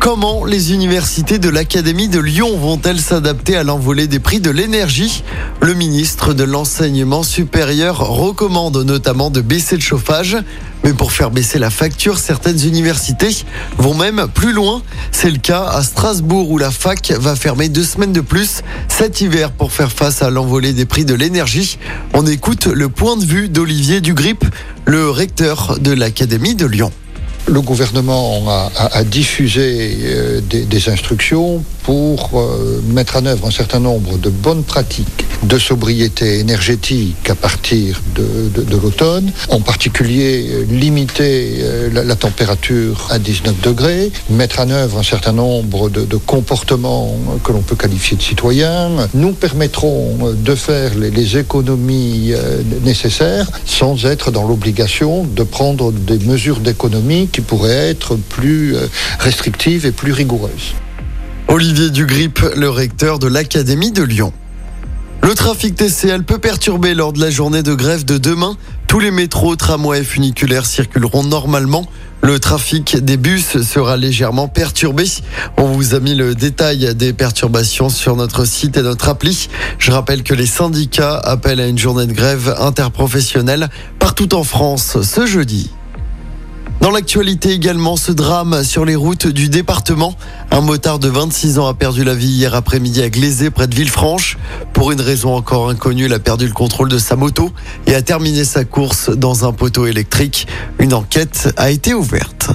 Comment les universités de l'Académie de Lyon vont-elles s'adapter à l'envolée des prix de l'énergie? Le ministre de l'Enseignement supérieur recommande notamment de baisser le chauffage. Mais pour faire baisser la facture, certaines universités vont même plus loin. C'est le cas à Strasbourg où la fac va fermer deux semaines de plus cet hiver pour faire face à l'envolée des prix de l'énergie. On écoute le point de vue d'Olivier Dugrip, le recteur de l'Académie de Lyon. Le gouvernement a, diffusé euh, des, instructions pour euh, mettre en œuvre un certain nombre de bonnes pratiques de sobriété énergétique à partir de, l'automne, en particulier euh, limiter la, température à 19 degrés, mettre en œuvre un certain nombre de, comportements que l'on peut qualifier de citoyens, nous permettront euh, de faire les, économies nécessaires sans être dans l'obligation de prendre des mesures d'économie pourraient être plus euh, restrictives et plus rigoureuses. Olivier Dugrip, le recteur de l'Académie de Lyon. Le trafic TCL peut perturber lors de la journée de grève de demain. Tous les métros, tramways et funiculaires circuleront normalement. Le trafic des bus sera légèrement perturbé. On vous a mis le détail des perturbations sur notre site et notre appli. Je rappelle que les syndicats appellent à une journée de grève interprofessionnelle partout en France ce jeudi. Dans l'actualité également, ce drame sur les routes du département. Un motard de 26 ans a perdu la vie hier après-midi à Glazé, près de Villefranche. Pour une raison encore inconnue, il a perdu le contrôle de sa moto et a terminé sa course dans un poteau électrique. Une enquête a été ouverte.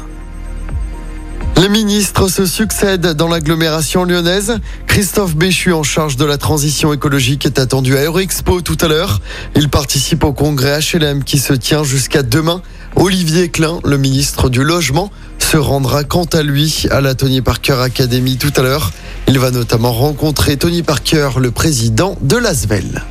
Les ministres se succèdent dans l'agglomération lyonnaise. Christophe Béchu, en charge de la transition écologique, est attendu à Eurexpo tout à l'heure. Il participe au congrès HLM qui se tient jusqu'à demain. Olivier Klein, le ministre du Logement, se rendra quant à lui à la Tony Parker Academy tout à l'heure. Il va notamment rencontrer Tony Parker, le président de l'ASVEL.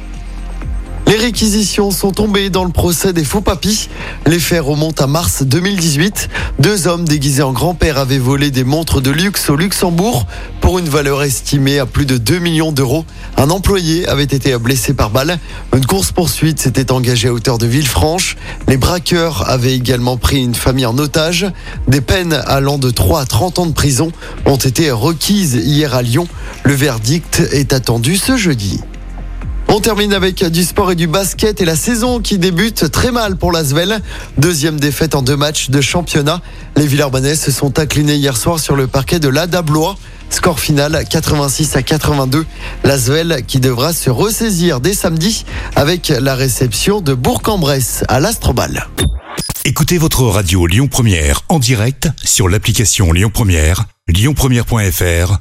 Les réquisitions sont tombées dans le procès des faux papis. Les faits remontent à mars 2018. Deux hommes déguisés en grand-père avaient volé des montres de luxe au Luxembourg pour une valeur estimée à plus de 2 millions d'euros. Un employé avait été blessé par balle. Une course-poursuite s'était engagée à hauteur de Villefranche. Les braqueurs avaient également pris une famille en otage. Des peines allant de 3 à 30 ans de prison ont été requises hier à Lyon. Le verdict est attendu ce jeudi. On termine avec du sport et du basket et la saison qui débute très mal pour l'Asvel. Deuxième défaite en deux matchs de championnat. Les Villeurbanais se sont inclinés hier soir sur le parquet de l'Ada Blois. Score final 86 à 82. L'Asvel qui devra se ressaisir dès samedi avec la réception de Bourg-en-Bresse à l'Astrobal. Écoutez votre radio Lyon Première en direct sur l'application Lyon Première, lyonpremière.fr